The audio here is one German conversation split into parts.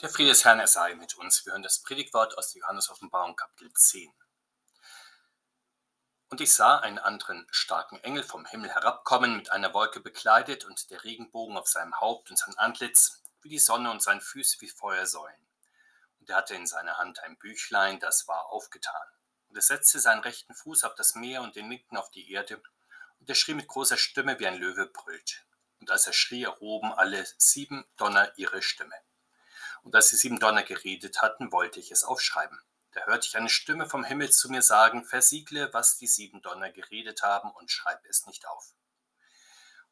Der Friede des Herrn, er sei mit uns. Wir hören das Predigtwort aus der Johannes Offenbarung, Kapitel 10. Und ich sah einen anderen starken Engel vom Himmel herabkommen, mit einer Wolke bekleidet und der Regenbogen auf seinem Haupt und sein Antlitz wie die Sonne und seine Füße wie Feuersäulen. Und er hatte in seiner Hand ein Büchlein, das war aufgetan. Und er setzte seinen rechten Fuß auf das Meer und den linken auf die Erde. Und er schrie mit großer Stimme, wie ein Löwe brüllt. Und als er schrie, erhoben alle sieben Donner ihre Stimme. Und als die sieben Donner geredet hatten, wollte ich es aufschreiben. Da hörte ich eine Stimme vom Himmel zu mir sagen, versiegle, was die sieben Donner geredet haben, und schreib es nicht auf.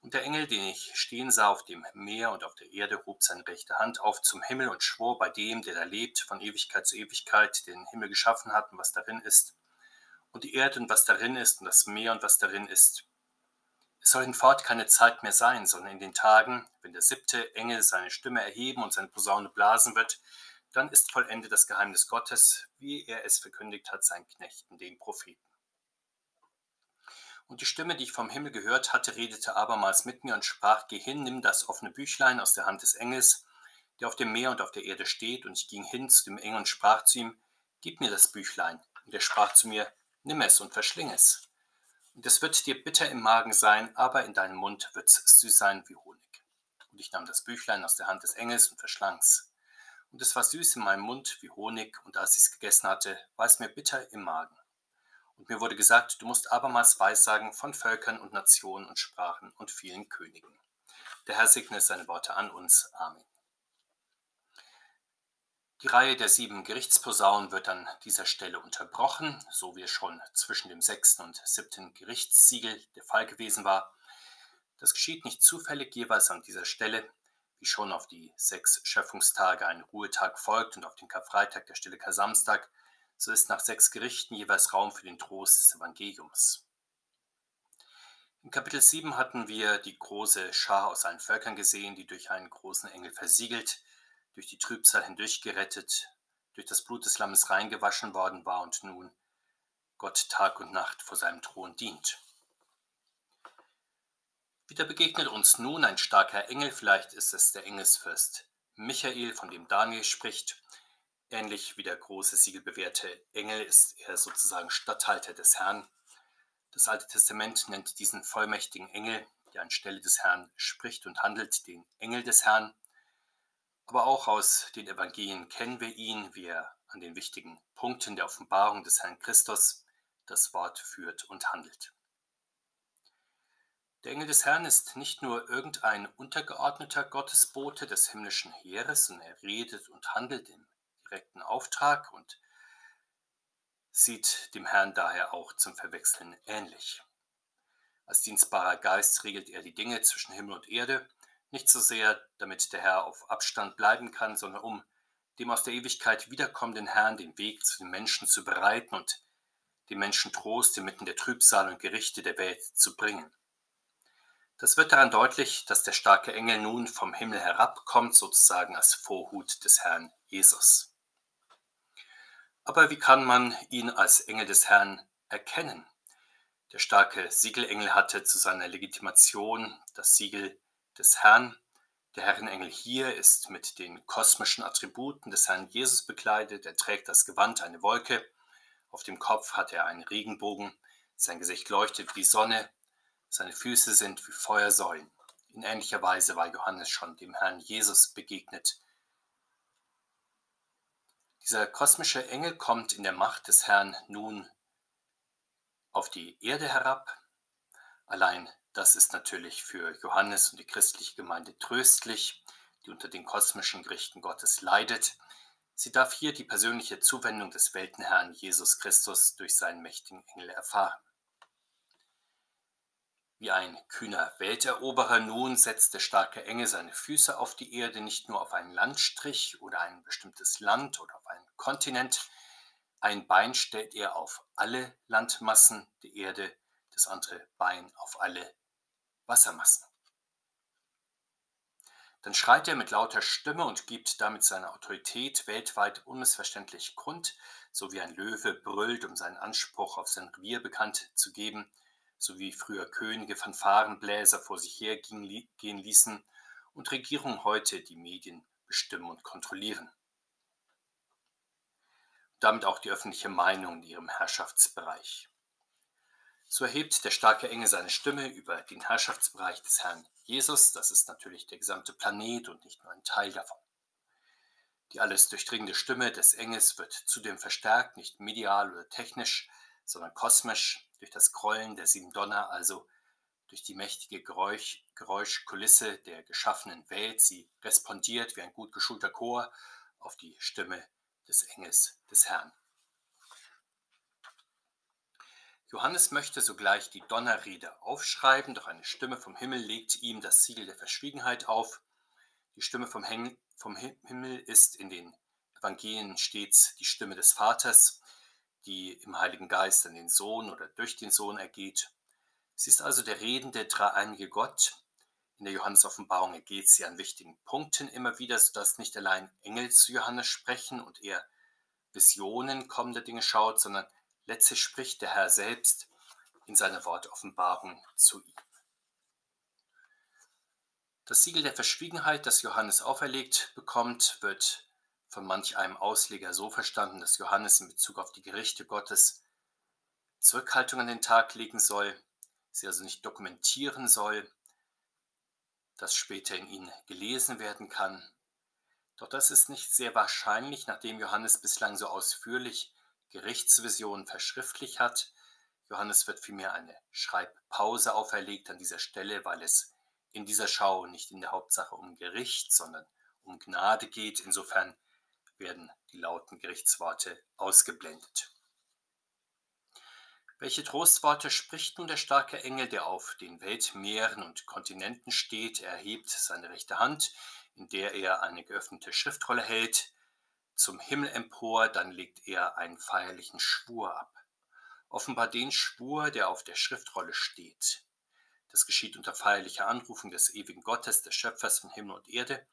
Und der Engel, den ich stehen sah auf dem Meer und auf der Erde, hob seine rechte Hand auf zum Himmel und schwor bei dem, der da lebt, von Ewigkeit zu Ewigkeit, den Himmel geschaffen hat und was darin ist, und die Erde und was darin ist, und das Meer und was darin ist, es soll hinfort keine Zeit mehr sein, sondern in den Tagen, wenn der siebte Engel seine Stimme erheben und seine Posaune blasen wird, dann ist vollendet das Geheimnis Gottes, wie er es verkündigt hat seinen Knechten, den Propheten. Und die Stimme, die ich vom Himmel gehört hatte, redete abermals mit mir und sprach, Geh hin, nimm das offene Büchlein aus der Hand des Engels, der auf dem Meer und auf der Erde steht. Und ich ging hin zu dem Engel und sprach zu ihm, Gib mir das Büchlein. Und er sprach zu mir, Nimm es und verschling es. Und es wird dir bitter im Magen sein, aber in deinem Mund wird es süß sein wie Honig. Und ich nahm das Büchlein aus der Hand des Engels und verschlang's. Und es war süß in meinem Mund wie Honig, und als ich es gegessen hatte, war es mir bitter im Magen. Und mir wurde gesagt, du musst abermals Weissagen von Völkern und Nationen und Sprachen und vielen Königen. Der Herr segne seine Worte an uns. Amen. Die Reihe der sieben Gerichtsposaunen wird an dieser Stelle unterbrochen, so wie es schon zwischen dem sechsten und siebten Gerichtssiegel der Fall gewesen war. Das geschieht nicht zufällig jeweils an dieser Stelle, wie schon auf die sechs Schöpfungstage ein Ruhetag folgt und auf den Karfreitag der stille Kar-Samstag, so ist nach sechs Gerichten jeweils Raum für den Trost des Evangeliums. In Kapitel 7 hatten wir die große Schar aus allen Völkern gesehen, die durch einen großen Engel versiegelt, durch die Trübsal hindurch gerettet, durch das Blut des Lammes reingewaschen worden war und nun Gott Tag und Nacht vor seinem Thron dient. Wieder begegnet uns nun ein starker Engel, vielleicht ist es der Engelsfürst Michael, von dem Daniel spricht. Ähnlich wie der große siegelbewährte Engel ist er sozusagen Statthalter des Herrn. Das Alte Testament nennt diesen vollmächtigen Engel, der anstelle des Herrn spricht und handelt, den Engel des Herrn. Aber auch aus den Evangelien kennen wir ihn, wie er an den wichtigen Punkten der Offenbarung des Herrn Christus das Wort führt und handelt. Der Engel des Herrn ist nicht nur irgendein untergeordneter Gottesbote des himmlischen Heeres, sondern er redet und handelt im direkten Auftrag und sieht dem Herrn daher auch zum Verwechseln ähnlich. Als dienstbarer Geist regelt er die Dinge zwischen Himmel und Erde nicht so sehr, damit der Herr auf Abstand bleiben kann, sondern um dem aus der Ewigkeit wiederkommenden Herrn den Weg zu den Menschen zu bereiten und den Menschen Trost inmitten der Trübsal und Gerichte der Welt zu bringen. Das wird daran deutlich, dass der starke Engel nun vom Himmel herabkommt, sozusagen als Vorhut des Herrn Jesus. Aber wie kann man ihn als Engel des Herrn erkennen? Der starke Siegelengel hatte zu seiner Legitimation das Siegel des Herrn. Der Herrenengel hier ist mit den kosmischen Attributen des Herrn Jesus bekleidet. Er trägt das Gewand, eine Wolke. Auf dem Kopf hat er einen Regenbogen. Sein Gesicht leuchtet wie Sonne. Seine Füße sind wie Feuersäulen. In ähnlicher Weise war Johannes schon dem Herrn Jesus begegnet. Dieser kosmische Engel kommt in der Macht des Herrn nun auf die Erde herab. Allein das ist natürlich für Johannes und die christliche Gemeinde tröstlich, die unter den kosmischen Gerichten Gottes leidet. Sie darf hier die persönliche Zuwendung des Weltenherrn Jesus Christus durch seinen mächtigen Engel erfahren. Wie ein kühner Welteroberer nun setzt der starke Engel seine Füße auf die Erde, nicht nur auf einen Landstrich oder ein bestimmtes Land oder auf einen Kontinent. Ein Bein stellt er auf alle Landmassen der Erde, das andere Bein auf alle Wassermassen. Dann schreit er mit lauter Stimme und gibt damit seine Autorität weltweit unmissverständlich kund, so wie ein Löwe brüllt, um seinen Anspruch auf sein Revier bekannt zu geben, so wie früher Könige Fanfarenbläser vor sich hergehen ließen und Regierungen heute die Medien bestimmen und kontrollieren. damit auch die öffentliche Meinung in ihrem Herrschaftsbereich. So erhebt der starke Engel seine Stimme über den Herrschaftsbereich des Herrn Jesus. Das ist natürlich der gesamte Planet und nicht nur ein Teil davon. Die alles durchdringende Stimme des Engels wird zudem verstärkt, nicht medial oder technisch, sondern kosmisch durch das Grollen der sieben Donner, also durch die mächtige Geräusch, Geräuschkulisse der geschaffenen Welt. Sie respondiert wie ein gut geschulter Chor auf die Stimme des Engels des Herrn. Johannes möchte sogleich die Donnerrede aufschreiben, doch eine Stimme vom Himmel legt ihm das Siegel der Verschwiegenheit auf. Die Stimme vom, Hen vom Himmel ist in den Evangelien stets die Stimme des Vaters, die im Heiligen Geist an den Sohn oder durch den Sohn ergeht. Sie ist also der redende, dreieinige Gott. In der Johannes-Offenbarung ergeht sie an wichtigen Punkten immer wieder, sodass nicht allein Engel zu Johannes sprechen und er Visionen kommender Dinge schaut, sondern letztlich spricht der Herr selbst in seiner Wortoffenbarung zu ihm. Das Siegel der Verschwiegenheit, das Johannes auferlegt bekommt, wird von manch einem Ausleger so verstanden, dass Johannes in Bezug auf die Gerichte Gottes Zurückhaltung an den Tag legen soll, sie also nicht dokumentieren soll, das später in ihnen gelesen werden kann. Doch das ist nicht sehr wahrscheinlich, nachdem Johannes bislang so ausführlich Gerichtsvisionen verschriftlicht hat. Johannes wird vielmehr eine Schreibpause auferlegt an dieser Stelle, weil es in dieser Schau nicht in der Hauptsache um Gericht, sondern um Gnade geht. Insofern werden die lauten Gerichtsworte ausgeblendet. Welche Trostworte spricht nun der starke Engel, der auf den Weltmeeren und Kontinenten steht? Er hebt seine rechte Hand, in der er eine geöffnete Schriftrolle hält, zum Himmel empor, dann legt er einen feierlichen Schwur ab. Offenbar den Schwur, der auf der Schriftrolle steht. Das geschieht unter feierlicher Anrufung des ewigen Gottes, des Schöpfers von Himmel und Erde.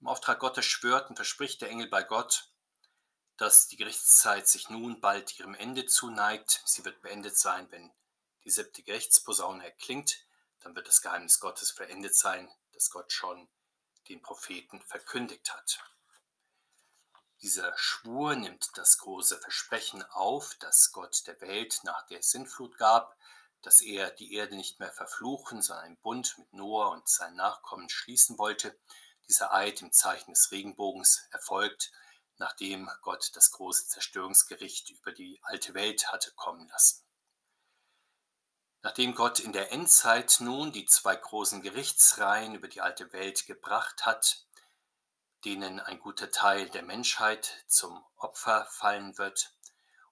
Im Auftrag Gottes schwört und verspricht der Engel bei Gott, dass die Gerichtszeit sich nun bald ihrem Ende zuneigt. Sie wird beendet sein, wenn die siebte Gerichtsposaune erklingt. Dann wird das Geheimnis Gottes verendet sein, das Gott schon den Propheten verkündigt hat. Dieser Schwur nimmt das große Versprechen auf, das Gott der Welt nach der Sintflut gab, dass er die Erde nicht mehr verfluchen, sondern einen Bund mit Noah und seinen Nachkommen schließen wollte. Dieser Eid im Zeichen des Regenbogens erfolgt nachdem Gott das große Zerstörungsgericht über die alte Welt hatte kommen lassen. Nachdem Gott in der Endzeit nun die zwei großen Gerichtsreihen über die alte Welt gebracht hat, denen ein guter Teil der Menschheit zum Opfer fallen wird,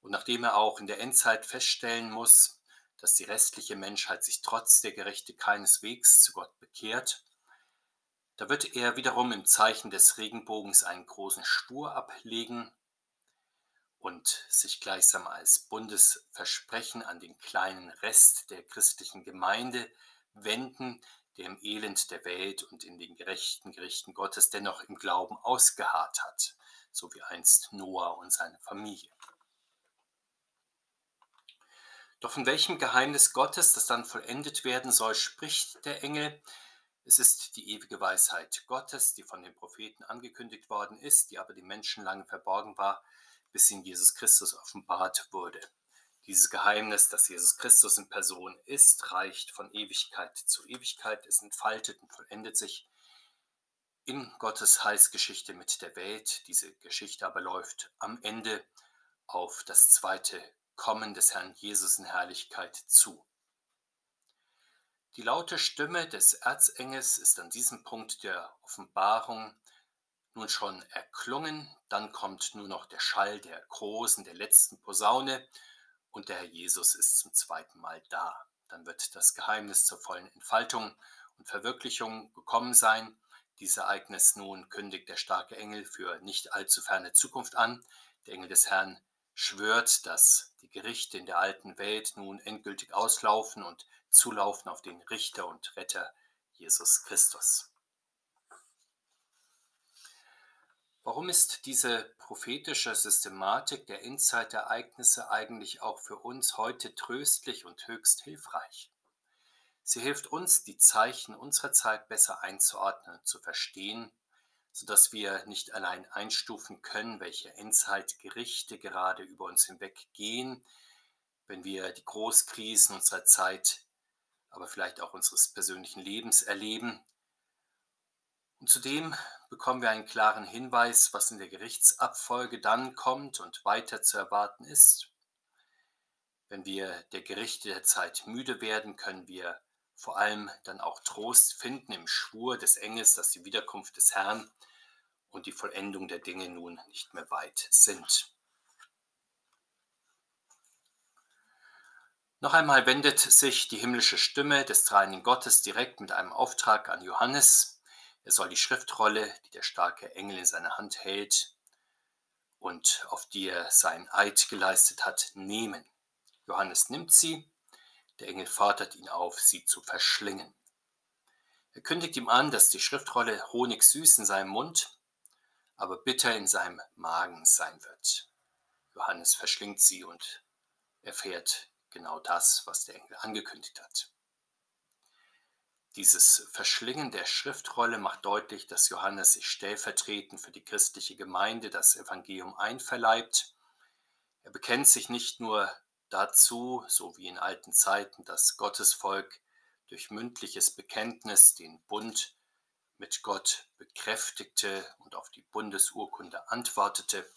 und nachdem er auch in der Endzeit feststellen muss, dass die restliche Menschheit sich trotz der Gerichte keineswegs zu Gott bekehrt, da wird er wiederum im Zeichen des Regenbogens einen großen Spur ablegen und sich gleichsam als Bundesversprechen an den kleinen Rest der christlichen Gemeinde wenden, der im Elend der Welt und in den gerechten Gerichten Gottes dennoch im Glauben ausgeharrt hat, so wie einst Noah und seine Familie. Doch von welchem Geheimnis Gottes, das dann vollendet werden soll, spricht der Engel, es ist die ewige Weisheit Gottes, die von den Propheten angekündigt worden ist, die aber den Menschen lange verborgen war, bis sie in Jesus Christus offenbart wurde. Dieses Geheimnis, dass Jesus Christus in Person ist, reicht von Ewigkeit zu Ewigkeit. Es entfaltet und vollendet sich in Gottes Heilsgeschichte mit der Welt. Diese Geschichte aber läuft am Ende auf das zweite Kommen des Herrn Jesus in Herrlichkeit zu. Die laute Stimme des Erzengels ist an diesem Punkt der Offenbarung nun schon erklungen, dann kommt nur noch der Schall der großen, der letzten Posaune und der Herr Jesus ist zum zweiten Mal da. Dann wird das Geheimnis zur vollen Entfaltung und Verwirklichung gekommen sein. Dieses Ereignis nun kündigt der starke Engel für nicht allzu ferne Zukunft an. Der Engel des Herrn schwört, dass die Gerichte in der alten Welt nun endgültig auslaufen und zulaufen auf den Richter und Retter Jesus Christus. Warum ist diese prophetische Systematik der Endzeitereignisse eigentlich auch für uns heute tröstlich und höchst hilfreich? Sie hilft uns, die Zeichen unserer Zeit besser einzuordnen und zu verstehen, sodass wir nicht allein einstufen können, welche Endzeitgerichte gerade über uns hinweggehen, wenn wir die Großkrisen unserer Zeit, aber vielleicht auch unseres persönlichen Lebens erleben. Und zudem bekommen wir einen klaren Hinweis, was in der Gerichtsabfolge dann kommt und weiter zu erwarten ist. Wenn wir der Gerichte der Zeit müde werden, können wir vor allem dann auch Trost finden im Schwur des Engels, dass die Wiederkunft des Herrn und die Vollendung der Dinge nun nicht mehr weit sind. Noch einmal wendet sich die himmlische Stimme des dreinigen Gottes direkt mit einem Auftrag an Johannes. Er soll die Schriftrolle, die der starke Engel in seiner Hand hält und auf die er seinen Eid geleistet hat, nehmen. Johannes nimmt sie, der Engel fordert ihn auf, sie zu verschlingen. Er kündigt ihm an, dass die Schriftrolle honigsüß in seinem Mund, aber bitter in seinem Magen sein wird. Johannes verschlingt sie und erfährt genau das, was der Engel angekündigt hat. Dieses Verschlingen der Schriftrolle macht deutlich, dass Johannes sich stellvertretend für die christliche Gemeinde das Evangelium einverleibt. Er bekennt sich nicht nur dazu, so wie in alten Zeiten, das Gottesvolk durch mündliches Bekenntnis den Bund mit Gott bekräftigte und auf die Bundesurkunde antwortete,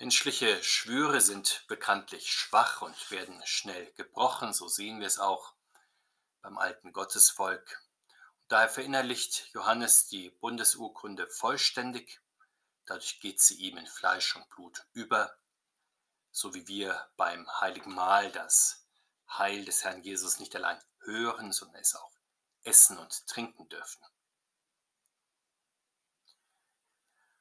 Menschliche Schwüre sind bekanntlich schwach und werden schnell gebrochen, so sehen wir es auch beim alten Gottesvolk. Und daher verinnerlicht Johannes die Bundesurkunde vollständig, dadurch geht sie ihm in Fleisch und Blut über, so wie wir beim heiligen Mahl das Heil des Herrn Jesus nicht allein hören, sondern es auch essen und trinken dürfen.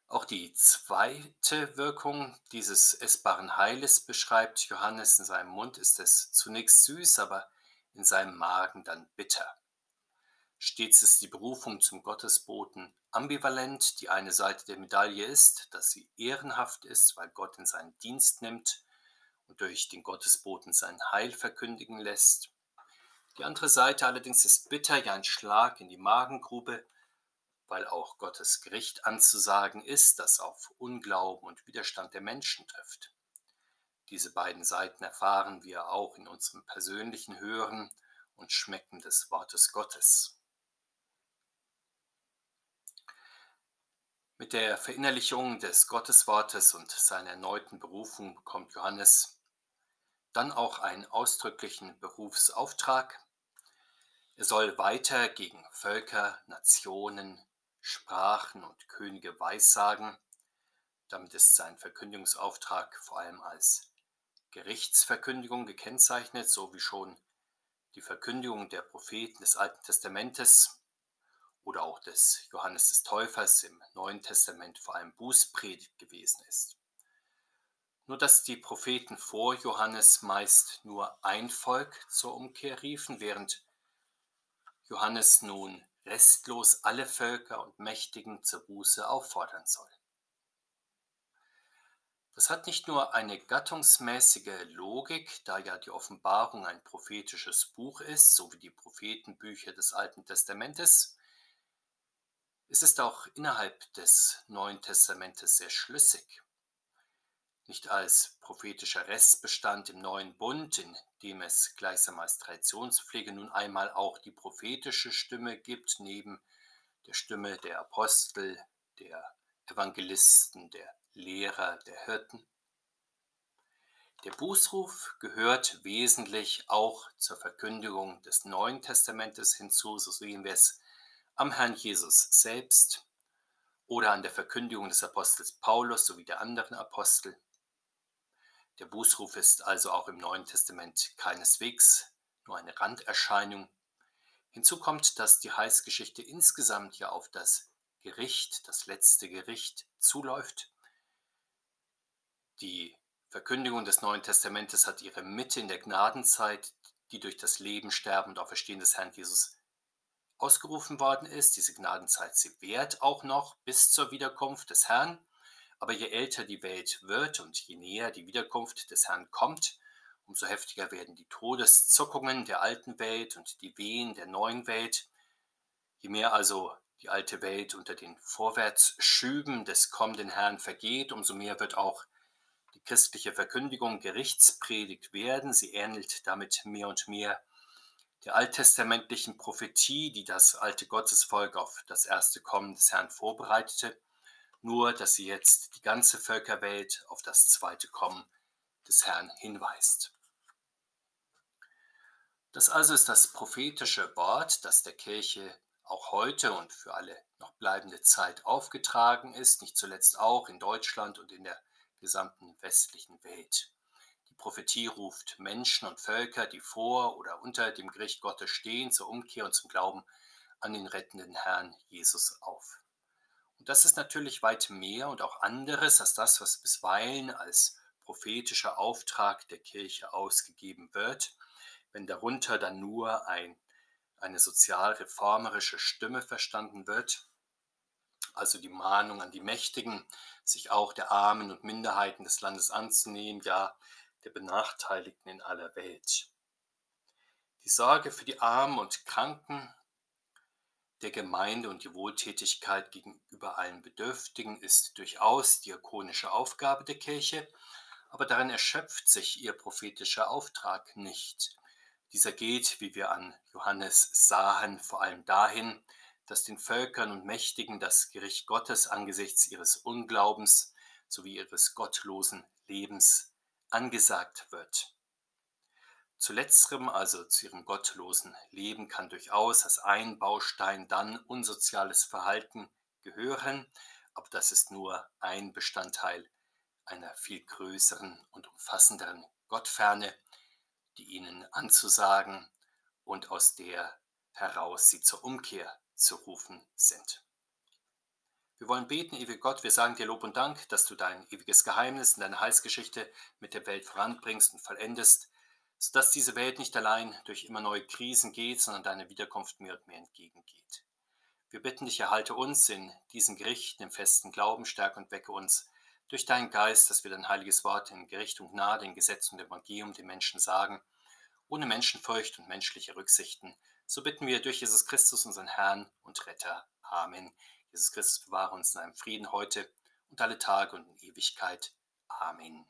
Auch die zweite Wirkung dieses essbaren Heiles beschreibt Johannes. In seinem Mund ist es zunächst süß, aber in seinem Magen dann bitter. Stets ist die Berufung zum Gottesboten ambivalent. Die eine Seite der Medaille ist, dass sie ehrenhaft ist, weil Gott in seinen Dienst nimmt und durch den Gottesboten sein Heil verkündigen lässt. Die andere Seite allerdings ist bitter, ja ein Schlag in die Magengrube, weil auch Gottes Gericht anzusagen ist, das auf Unglauben und Widerstand der Menschen trifft. Diese beiden Seiten erfahren wir auch in unserem persönlichen Hören und Schmecken des Wortes Gottes. Mit der Verinnerlichung des Gotteswortes und seiner erneuten Berufung bekommt Johannes dann auch einen ausdrücklichen Berufsauftrag. Er soll weiter gegen Völker, Nationen, Sprachen und Könige weissagen. Damit ist sein Verkündigungsauftrag vor allem als Gerichtsverkündigung gekennzeichnet, so wie schon die Verkündigung der Propheten des Alten Testamentes oder auch des Johannes des Täufers im Neuen Testament vor allem Bußpredigt gewesen ist. Nur dass die Propheten vor Johannes meist nur ein Volk zur Umkehr riefen, während Johannes nun restlos alle Völker und Mächtigen zur Buße auffordern soll. Das hat nicht nur eine gattungsmäßige Logik, da ja die Offenbarung ein prophetisches Buch ist, so wie die Prophetenbücher des Alten Testamentes. Es ist auch innerhalb des Neuen Testamentes sehr schlüssig nicht als prophetischer Restbestand im neuen Bund, in dem es gleichsam als Traditionspflege nun einmal auch die prophetische Stimme gibt, neben der Stimme der Apostel, der Evangelisten, der Lehrer, der Hirten. Der Bußruf gehört wesentlich auch zur Verkündigung des Neuen Testamentes hinzu, so sehen wir es am Herrn Jesus selbst oder an der Verkündigung des Apostels Paulus sowie der anderen Apostel. Der Bußruf ist also auch im Neuen Testament keineswegs nur eine Randerscheinung. Hinzu kommt, dass die Heilsgeschichte insgesamt ja auf das Gericht, das letzte Gericht, zuläuft. Die Verkündigung des Neuen Testamentes hat ihre Mitte in der Gnadenzeit, die durch das Leben, Sterben und Auferstehen des Herrn Jesus ausgerufen worden ist. Diese Gnadenzeit, sie währt auch noch bis zur Wiederkunft des Herrn. Aber je älter die Welt wird und je näher die Wiederkunft des Herrn kommt, umso heftiger werden die Todeszuckungen der alten Welt und die Wehen der neuen Welt. Je mehr also die alte Welt unter den Vorwärtsschüben des kommenden Herrn vergeht, umso mehr wird auch die christliche Verkündigung Gerichtspredigt werden. Sie ähnelt damit mehr und mehr der alttestamentlichen Prophetie, die das alte Gottesvolk auf das erste Kommen des Herrn vorbereitete, nur dass sie jetzt die ganze Völkerwelt auf das zweite Kommen des Herrn hinweist. Das also ist das prophetische Wort, das der Kirche auch heute und für alle noch bleibende Zeit aufgetragen ist, nicht zuletzt auch in Deutschland und in der gesamten westlichen Welt. Die Prophetie ruft Menschen und Völker, die vor oder unter dem Gericht Gottes stehen, zur Umkehr und zum Glauben an den rettenden Herrn Jesus auf. Und das ist natürlich weit mehr und auch anderes als das, was bisweilen als prophetischer Auftrag der Kirche ausgegeben wird, wenn darunter dann nur ein eine sozialreformerische Stimme verstanden wird, also die Mahnung an die Mächtigen, sich auch der Armen und Minderheiten des Landes anzunehmen, ja der Benachteiligten in aller Welt. Die Sorge für die Armen und Kranken der Gemeinde und die Wohltätigkeit gegenüber allen Bedürftigen ist durchaus diakonische Aufgabe der Kirche, aber darin erschöpft sich ihr prophetischer Auftrag nicht. Dieser geht, wie wir an Johannes sahen, vor allem dahin, dass den Völkern und Mächtigen das Gericht Gottes angesichts ihres Unglaubens sowie ihres gottlosen Lebens angesagt wird. Zu letzterem, also zu ihrem gottlosen Leben, kann durchaus als ein Baustein dann unsoziales Verhalten gehören, aber das ist nur ein Bestandteil einer viel größeren und umfassenderen Gottferne, die ihnen anzusagen und aus der heraus sie zur Umkehr zu rufen sind. Wir wollen beten, ewige Gott, wir sagen dir Lob und Dank, dass du dein ewiges Geheimnis in deine Heilsgeschichte mit der Welt voranbringst und vollendest, sodass diese Welt nicht allein durch immer neue Krisen geht, sondern deine Wiederkunft mehr und mehr entgegengeht. Wir bitten dich, erhalte uns in diesen Gerichten im festen Glauben, stärke und wecke uns durch deinen Geist, dass wir dein heiliges Wort in Gericht und Gnade, in Gesetz und Evangelium den Menschen sagen, ohne Menschenfurcht und menschliche Rücksichten. So bitten wir durch Jesus Christus, unseren Herrn und Retter. Amen. Jesus Christus bewahre uns in seinem Frieden heute und alle Tage und in Ewigkeit. Amen.